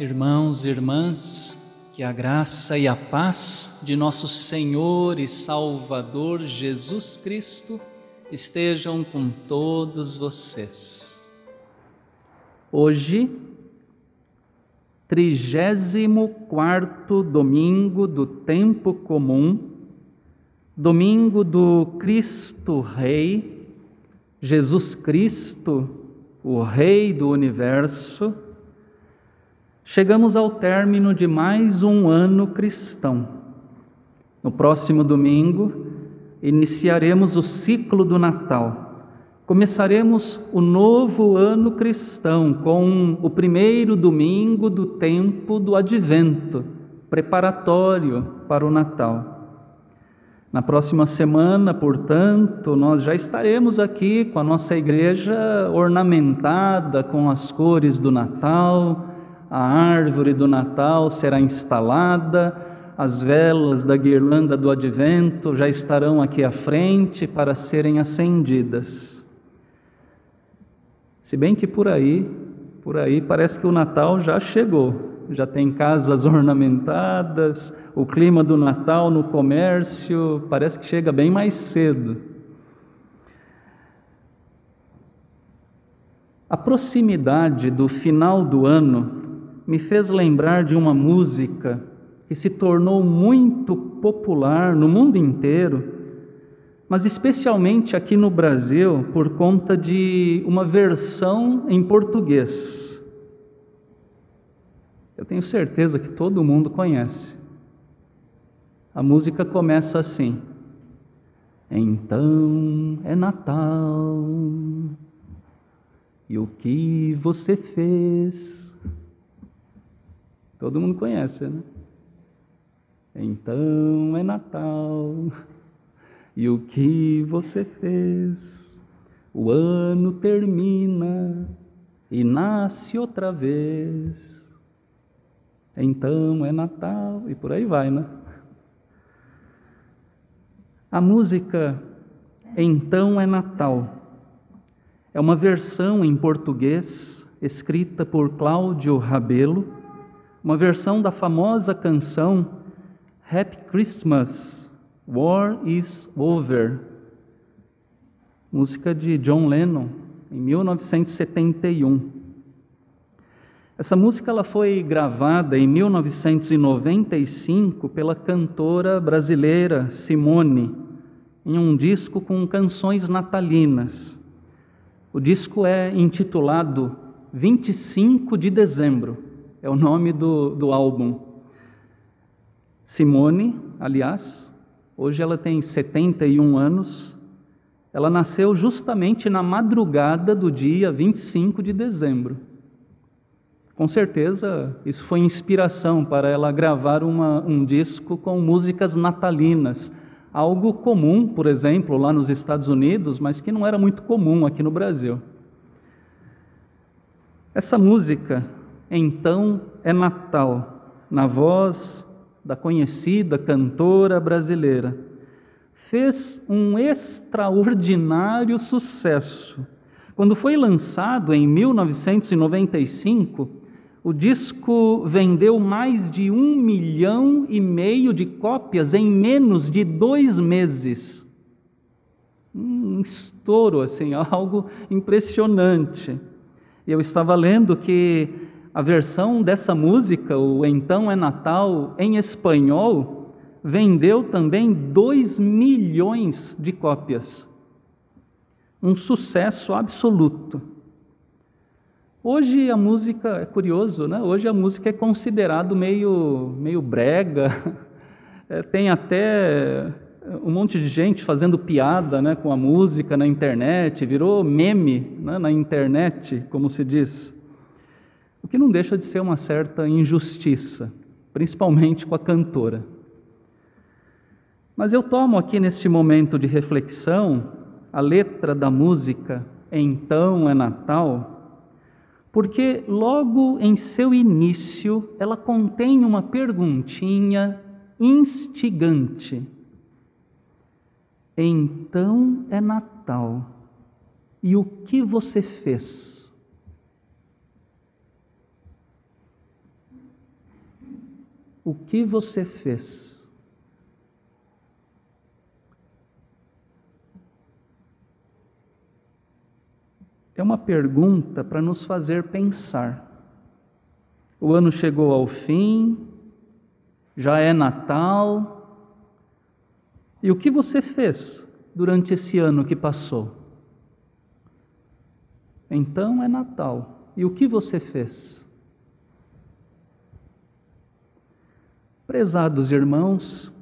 Irmãos e irmãs, que a graça e a paz de nosso Senhor e Salvador Jesus Cristo estejam com todos vocês. Hoje, 34 domingo do tempo comum, domingo do Cristo Rei, Jesus Cristo, o Rei do universo, chegamos ao término de mais um ano cristão. No próximo domingo, iniciaremos o ciclo do Natal. Começaremos o novo ano cristão com o primeiro domingo do tempo do advento, preparatório para o Natal. Na próxima semana, portanto, nós já estaremos aqui com a nossa igreja ornamentada com as cores do Natal, a árvore do Natal será instalada, as velas da guirlanda do advento já estarão aqui à frente para serem acendidas. Se bem que por aí, por aí parece que o Natal já chegou, já tem casas ornamentadas, o clima do Natal no comércio parece que chega bem mais cedo. A proximidade do final do ano me fez lembrar de uma música que se tornou muito popular no mundo inteiro, mas especialmente aqui no Brasil por conta de uma versão em português. Eu tenho certeza que todo mundo conhece. A música começa assim: Então é Natal, e o que você fez? Todo mundo conhece, né? Então é Natal, e o que você fez? O ano termina e nasce outra vez. Então é Natal, e por aí vai, né? A música Então é Natal é uma versão em português escrita por Cláudio Rabelo uma versão da famosa canção Happy Christmas, War is Over, música de John Lennon, em 1971. Essa música ela foi gravada em 1995 pela cantora brasileira Simone, em um disco com canções natalinas. O disco é intitulado 25 de Dezembro é o nome do, do álbum. Simone, aliás, hoje ela tem 71 anos. Ela nasceu justamente na madrugada do dia 25 de dezembro. Com certeza, isso foi inspiração para ela gravar uma, um disco com músicas natalinas, algo comum, por exemplo, lá nos Estados Unidos, mas que não era muito comum aqui no Brasil. Essa música, então é Natal, na voz da conhecida cantora brasileira. Fez um extraordinário sucesso. Quando foi lançado em 1995, o disco vendeu mais de um milhão e meio de cópias em menos de dois meses. Um estouro, assim, algo impressionante. Eu estava lendo que a versão dessa música, o Então é Natal, em espanhol, vendeu também 2 milhões de cópias. Um sucesso absoluto. Hoje a música, é curioso, né? Hoje a música é considerado meio, meio brega, é, tem até um monte de gente fazendo piada né, com a música na internet, virou meme né, na internet, como se diz. Que não deixa de ser uma certa injustiça, principalmente com a cantora. Mas eu tomo aqui neste momento de reflexão a letra da música Então é Natal, porque logo em seu início ela contém uma perguntinha instigante. Então é Natal, e o que você fez? O que você fez? É uma pergunta para nos fazer pensar. O ano chegou ao fim, já é Natal. E o que você fez durante esse ano que passou? Então é Natal. E o que você fez? Prezados irmãos,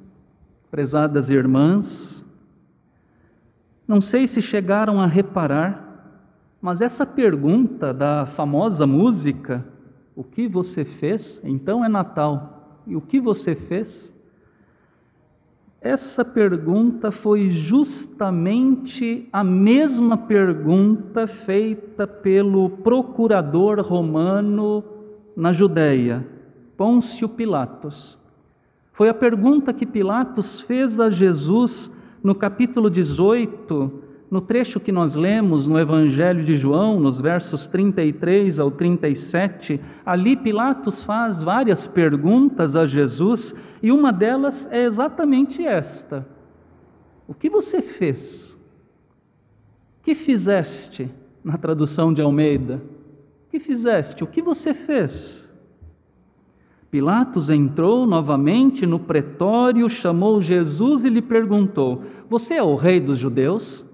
prezadas irmãs, não sei se chegaram a reparar, mas essa pergunta da famosa música, o que você fez? Então é Natal. E o que você fez? Essa pergunta foi justamente a mesma pergunta feita pelo procurador romano na Judéia, Pôncio Pilatos. Foi a pergunta que Pilatos fez a Jesus no capítulo 18, no trecho que nós lemos no Evangelho de João, nos versos 33 ao 37. Ali Pilatos faz várias perguntas a Jesus e uma delas é exatamente esta: O que você fez? O que fizeste? Na tradução de Almeida. O que fizeste? O que você fez? Pilatos entrou novamente no pretório, chamou Jesus e lhe perguntou: Você é o rei dos judeus?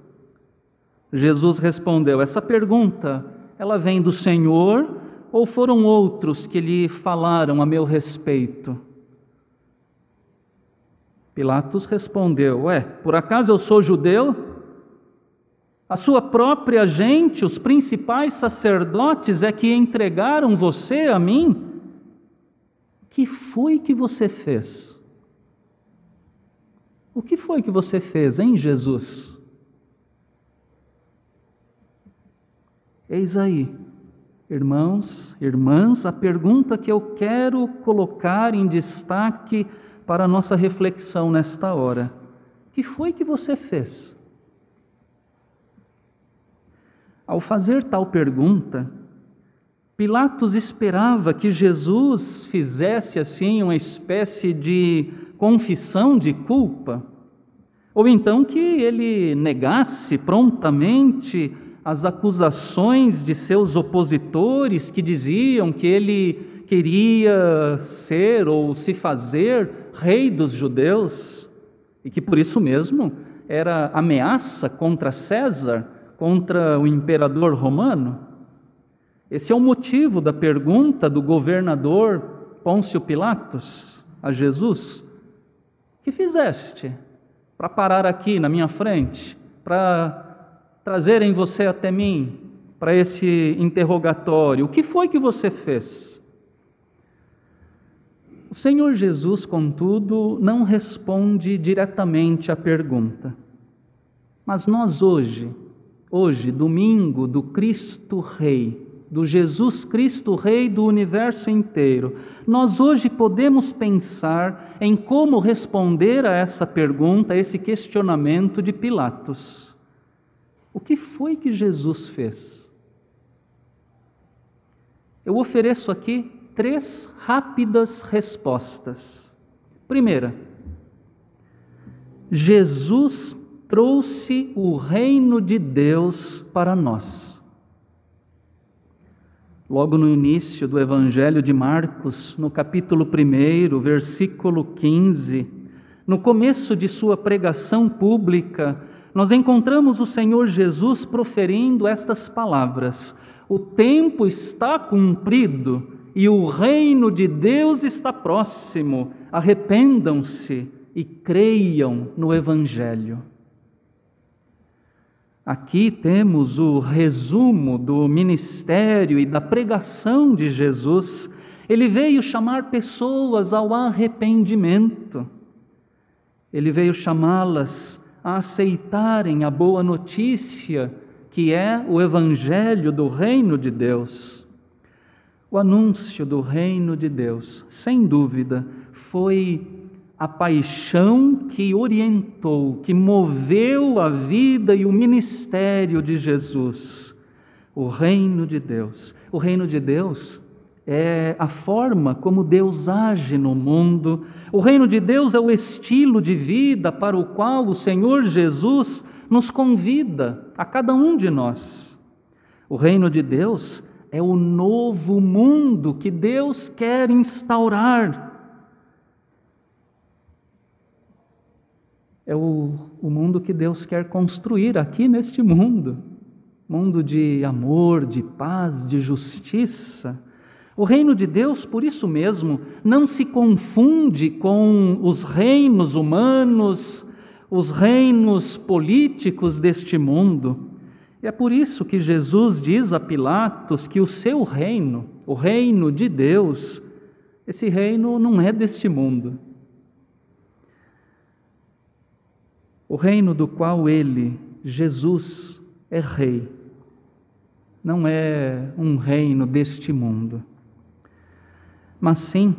Jesus respondeu: Essa pergunta, ela vem do Senhor ou foram outros que lhe falaram a meu respeito? Pilatos respondeu: Ué, por acaso eu sou judeu? A sua própria gente, os principais sacerdotes, é que entregaram você a mim? Que foi que você fez? O que foi que você fez em Jesus? Eis aí, irmãos, irmãs, a pergunta que eu quero colocar em destaque para a nossa reflexão nesta hora. O que foi que você fez? Ao fazer tal pergunta, Pilatos esperava que Jesus fizesse assim uma espécie de confissão de culpa, ou então que ele negasse prontamente as acusações de seus opositores que diziam que ele queria ser ou se fazer rei dos judeus e que por isso mesmo era ameaça contra César, contra o imperador romano. Esse é o motivo da pergunta do governador Pôncio Pilatos a Jesus: Que fizeste para parar aqui na minha frente, para trazerem você até mim, para esse interrogatório? O que foi que você fez? O Senhor Jesus, contudo, não responde diretamente à pergunta. Mas nós hoje, hoje, domingo do Cristo Rei, do Jesus Cristo, Rei do universo inteiro, nós hoje podemos pensar em como responder a essa pergunta, a esse questionamento de Pilatos. O que foi que Jesus fez? Eu ofereço aqui três rápidas respostas. Primeira, Jesus trouxe o reino de Deus para nós. Logo no início do Evangelho de Marcos, no capítulo 1, versículo 15, no começo de sua pregação pública, nós encontramos o Senhor Jesus proferindo estas palavras: O tempo está cumprido e o reino de Deus está próximo. Arrependam-se e creiam no Evangelho. Aqui temos o resumo do ministério e da pregação de Jesus. Ele veio chamar pessoas ao arrependimento. Ele veio chamá-las a aceitarem a boa notícia que é o evangelho do reino de Deus. O anúncio do reino de Deus, sem dúvida, foi a paixão que orientou, que moveu a vida e o ministério de Jesus. O reino de Deus. O reino de Deus é a forma como Deus age no mundo. O reino de Deus é o estilo de vida para o qual o Senhor Jesus nos convida, a cada um de nós. O reino de Deus é o novo mundo que Deus quer instaurar. É o, o mundo que Deus quer construir aqui neste mundo mundo de amor, de paz, de justiça. O reino de Deus, por isso mesmo, não se confunde com os reinos humanos, os reinos políticos deste mundo. É por isso que Jesus diz a Pilatos que o seu reino, o reino de Deus, esse reino não é deste mundo. O reino do qual ele, Jesus, é rei, não é um reino deste mundo. Mas sim,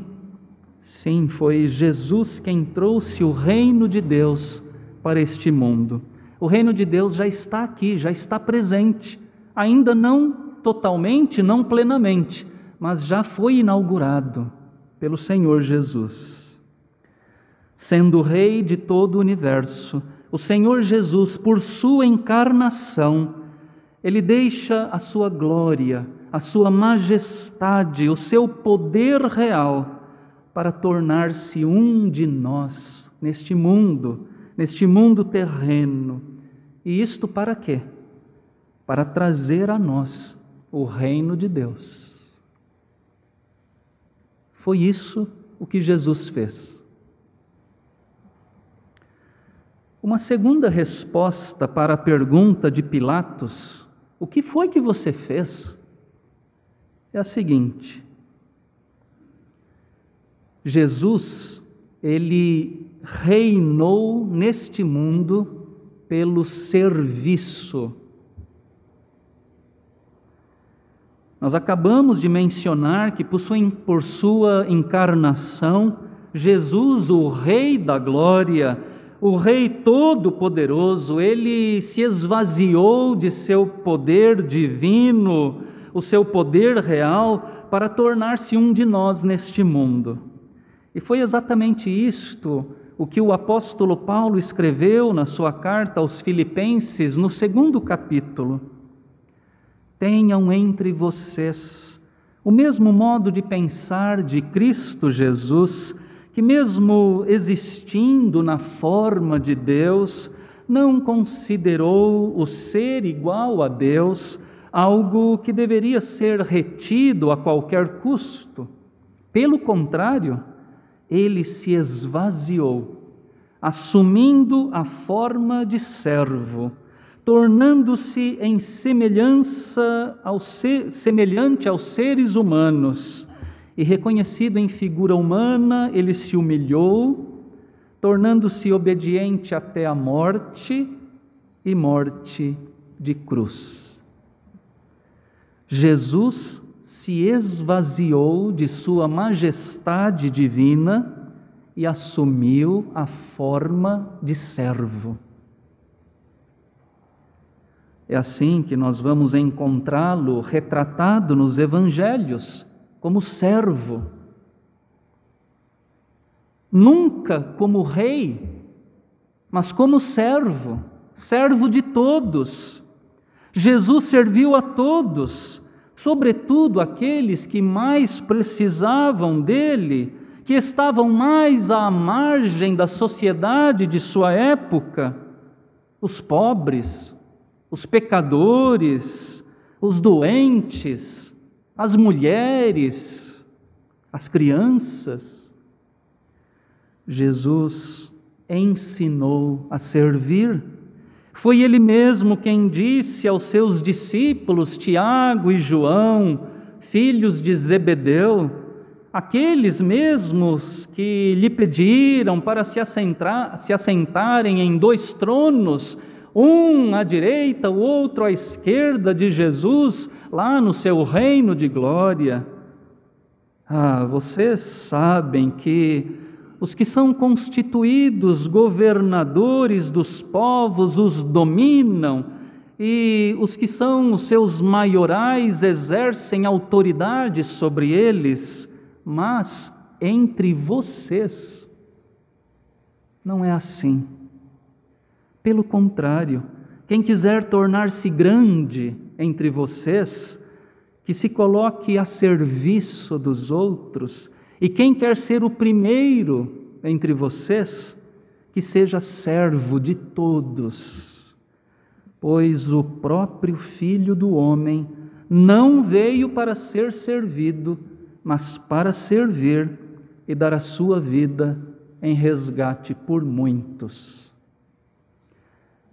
sim, foi Jesus quem trouxe o reino de Deus para este mundo. O reino de Deus já está aqui, já está presente, ainda não totalmente, não plenamente, mas já foi inaugurado pelo Senhor Jesus. Sendo Rei de todo o universo, o Senhor Jesus, por sua encarnação, ele deixa a sua glória, a sua majestade, o seu poder real para tornar-se um de nós neste mundo neste mundo terreno. E isto para quê? Para trazer a nós o reino de Deus. Foi isso o que Jesus fez. Uma segunda resposta para a pergunta de Pilatos: O que foi que você fez? É a seguinte: Jesus, ele reinou neste mundo pelo serviço. Nós acabamos de mencionar que, por sua, por sua encarnação, Jesus, o Rei da Glória, o Rei Todo-Poderoso, ele se esvaziou de seu poder divino, o seu poder real, para tornar-se um de nós neste mundo. E foi exatamente isto o que o apóstolo Paulo escreveu na sua carta aos Filipenses, no segundo capítulo. Tenham entre vocês o mesmo modo de pensar de Cristo Jesus, que, mesmo existindo na forma de Deus, não considerou o ser igual a Deus algo que deveria ser retido a qualquer custo. Pelo contrário, ele se esvaziou, assumindo a forma de servo, tornando-se em semelhança ao ser, semelhante aos seres humanos, e reconhecido em figura humana, ele se humilhou, tornando-se obediente até a morte e morte de cruz. Jesus se esvaziou de sua majestade divina e assumiu a forma de servo. É assim que nós vamos encontrá-lo retratado nos evangelhos como servo. Nunca como rei, mas como servo, servo de todos. Jesus serviu a todos sobretudo aqueles que mais precisavam dele, que estavam mais à margem da sociedade de sua época, os pobres, os pecadores, os doentes, as mulheres, as crianças. Jesus ensinou a servir foi ele mesmo quem disse aos seus discípulos, Tiago e João, filhos de Zebedeu, aqueles mesmos que lhe pediram para se, assentar, se assentarem em dois tronos, um à direita, o outro à esquerda de Jesus, lá no seu reino de glória. Ah, vocês sabem que os que são constituídos governadores dos povos os dominam e os que são os seus maiorais exercem autoridade sobre eles, mas entre vocês não é assim. Pelo contrário, quem quiser tornar-se grande entre vocês, que se coloque a serviço dos outros, e quem quer ser o primeiro entre vocês, que seja servo de todos. Pois o próprio Filho do Homem não veio para ser servido, mas para servir e dar a sua vida em resgate por muitos.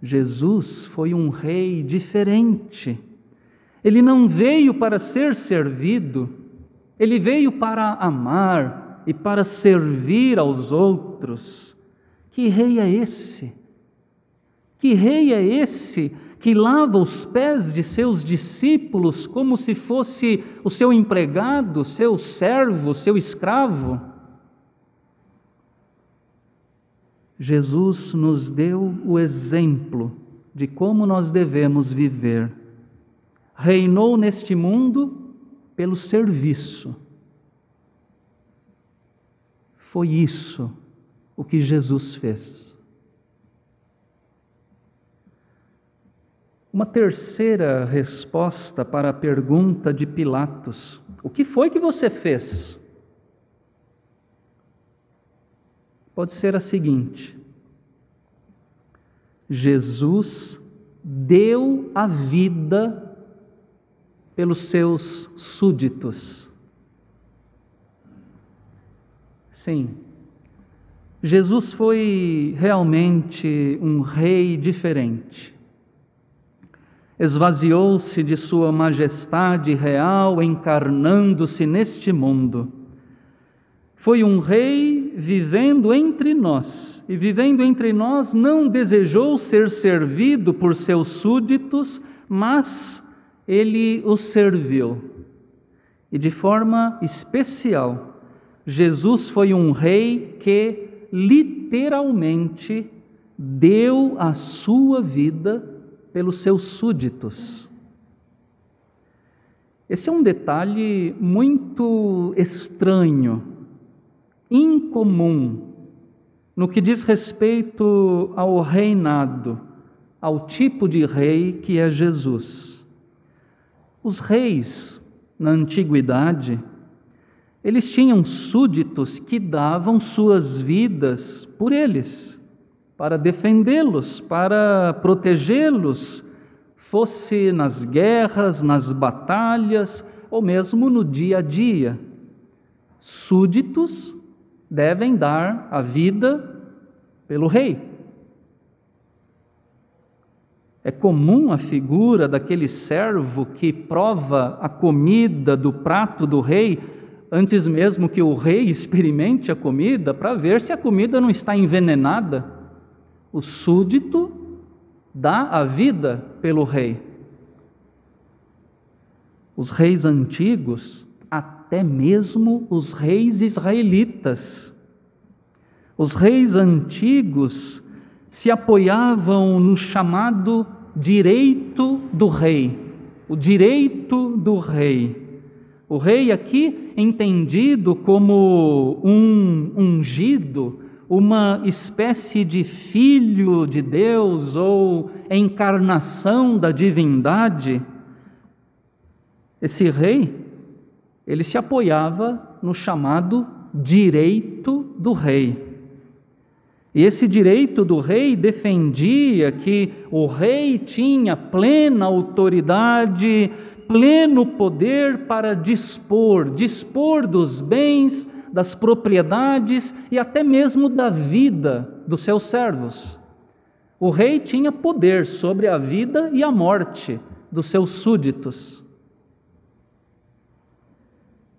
Jesus foi um rei diferente. Ele não veio para ser servido, ele veio para amar e para servir aos outros. Que rei é esse? Que rei é esse que lava os pés de seus discípulos como se fosse o seu empregado, seu servo, seu escravo? Jesus nos deu o exemplo de como nós devemos viver. Reinou neste mundo pelo serviço. Foi isso o que Jesus fez. Uma terceira resposta para a pergunta de Pilatos: O que foi que você fez? Pode ser a seguinte: Jesus deu a vida pelos seus súditos. Sim, Jesus foi realmente um rei diferente. Esvaziou-se de sua majestade real, encarnando-se neste mundo foi um rei vivendo entre nós, e vivendo entre nós não desejou ser servido por seus súditos, mas ele os serviu. E de forma especial, Jesus foi um rei que literalmente deu a sua vida pelos seus súditos. Esse é um detalhe muito estranho incomum no que diz respeito ao reinado, ao tipo de rei que é Jesus. Os reis, na antiguidade, eles tinham súditos que davam suas vidas por eles, para defendê-los, para protegê-los, fosse nas guerras, nas batalhas ou mesmo no dia a dia. Súditos devem dar a vida pelo rei. É comum a figura daquele servo que prova a comida do prato do rei antes mesmo que o rei experimente a comida para ver se a comida não está envenenada. O súdito dá a vida pelo rei. Os reis antigos até mesmo os reis israelitas. Os reis antigos se apoiavam no chamado direito do rei, o direito do rei. O rei aqui entendido como um ungido, uma espécie de filho de Deus ou encarnação da divindade. Esse rei ele se apoiava no chamado direito do rei. E esse direito do rei defendia que o rei tinha plena autoridade, pleno poder para dispor, dispor dos bens, das propriedades e até mesmo da vida dos seus servos. O rei tinha poder sobre a vida e a morte dos seus súditos.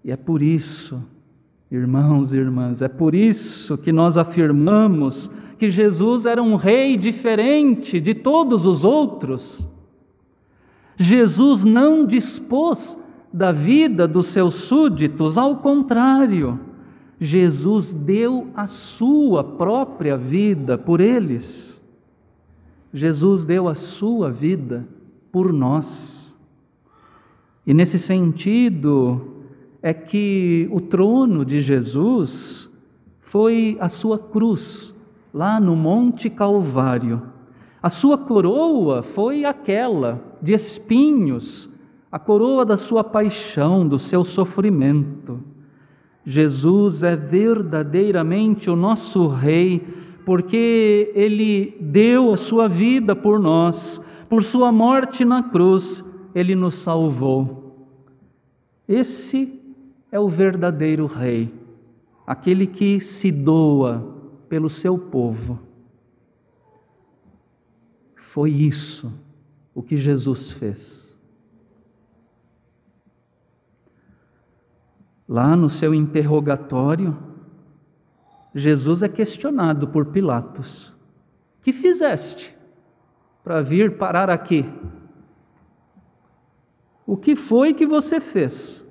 E é por isso, irmãos e irmãs, é por isso que nós afirmamos que Jesus era um rei diferente de todos os outros. Jesus não dispôs da vida dos seus súditos, ao contrário, Jesus deu a sua própria vida por eles. Jesus deu a sua vida por nós. E nesse sentido é que o trono de Jesus foi a sua cruz, lá no Monte Calvário. A sua coroa foi aquela de espinhos, a coroa da sua paixão, do seu sofrimento. Jesus é verdadeiramente o nosso Rei, porque Ele deu a sua vida por nós, por Sua morte na cruz, Ele nos salvou. Esse é o verdadeiro Rei, aquele que se doa pelo seu povo. Foi isso o que Jesus fez. Lá no seu interrogatório, Jesus é questionado por Pilatos: Que fizeste para vir parar aqui? O que foi que você fez?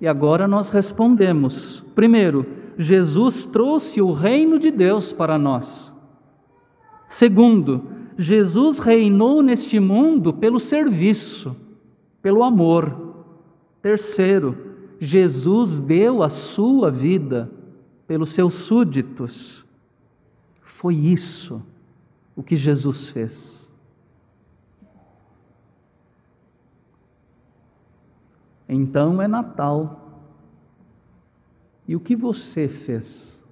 E agora nós respondemos: primeiro, Jesus trouxe o reino de Deus para nós. Segundo, Jesus reinou neste mundo pelo serviço, pelo amor. Terceiro, Jesus deu a sua vida pelos seus súditos. Foi isso o que Jesus fez. Então é Natal. E o que você fez?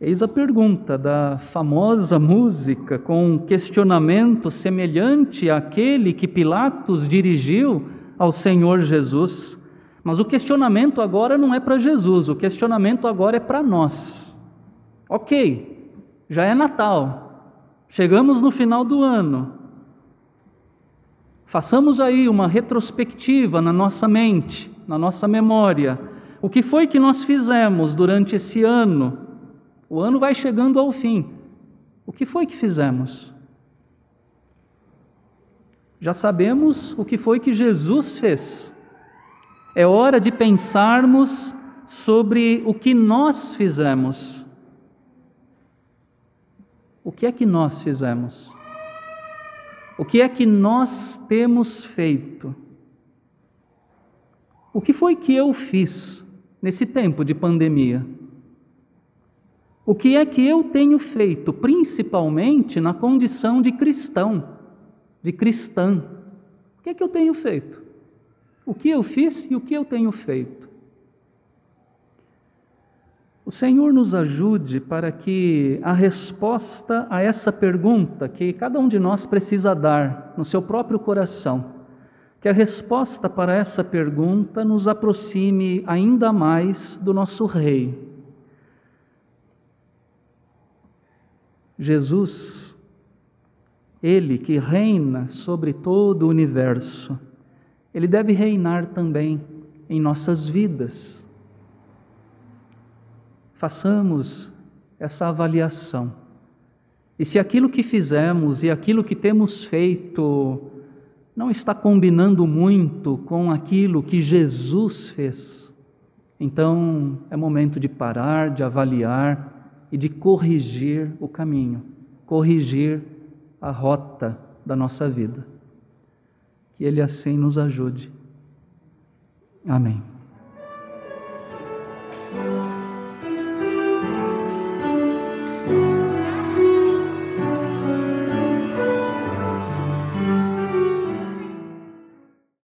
Eis a pergunta da famosa música com um questionamento semelhante àquele que Pilatos dirigiu ao Senhor Jesus. Mas o questionamento agora não é para Jesus, o questionamento agora é para nós. Ok, já é Natal, chegamos no final do ano. Façamos aí uma retrospectiva na nossa mente, na nossa memória. O que foi que nós fizemos durante esse ano? O ano vai chegando ao fim. O que foi que fizemos? Já sabemos o que foi que Jesus fez. É hora de pensarmos sobre o que nós fizemos. O que é que nós fizemos? O que é que nós temos feito? O que foi que eu fiz nesse tempo de pandemia? O que é que eu tenho feito, principalmente na condição de cristão, de cristã? O que é que eu tenho feito? O que eu fiz e o que eu tenho feito? O Senhor nos ajude para que a resposta a essa pergunta que cada um de nós precisa dar no seu próprio coração, que a resposta para essa pergunta nos aproxime ainda mais do nosso Rei, Jesus, Ele que reina sobre todo o universo, Ele deve reinar também em nossas vidas. Façamos essa avaliação. E se aquilo que fizemos e aquilo que temos feito não está combinando muito com aquilo que Jesus fez, então é momento de parar, de avaliar e de corrigir o caminho, corrigir a rota da nossa vida. Que Ele assim nos ajude. Amém.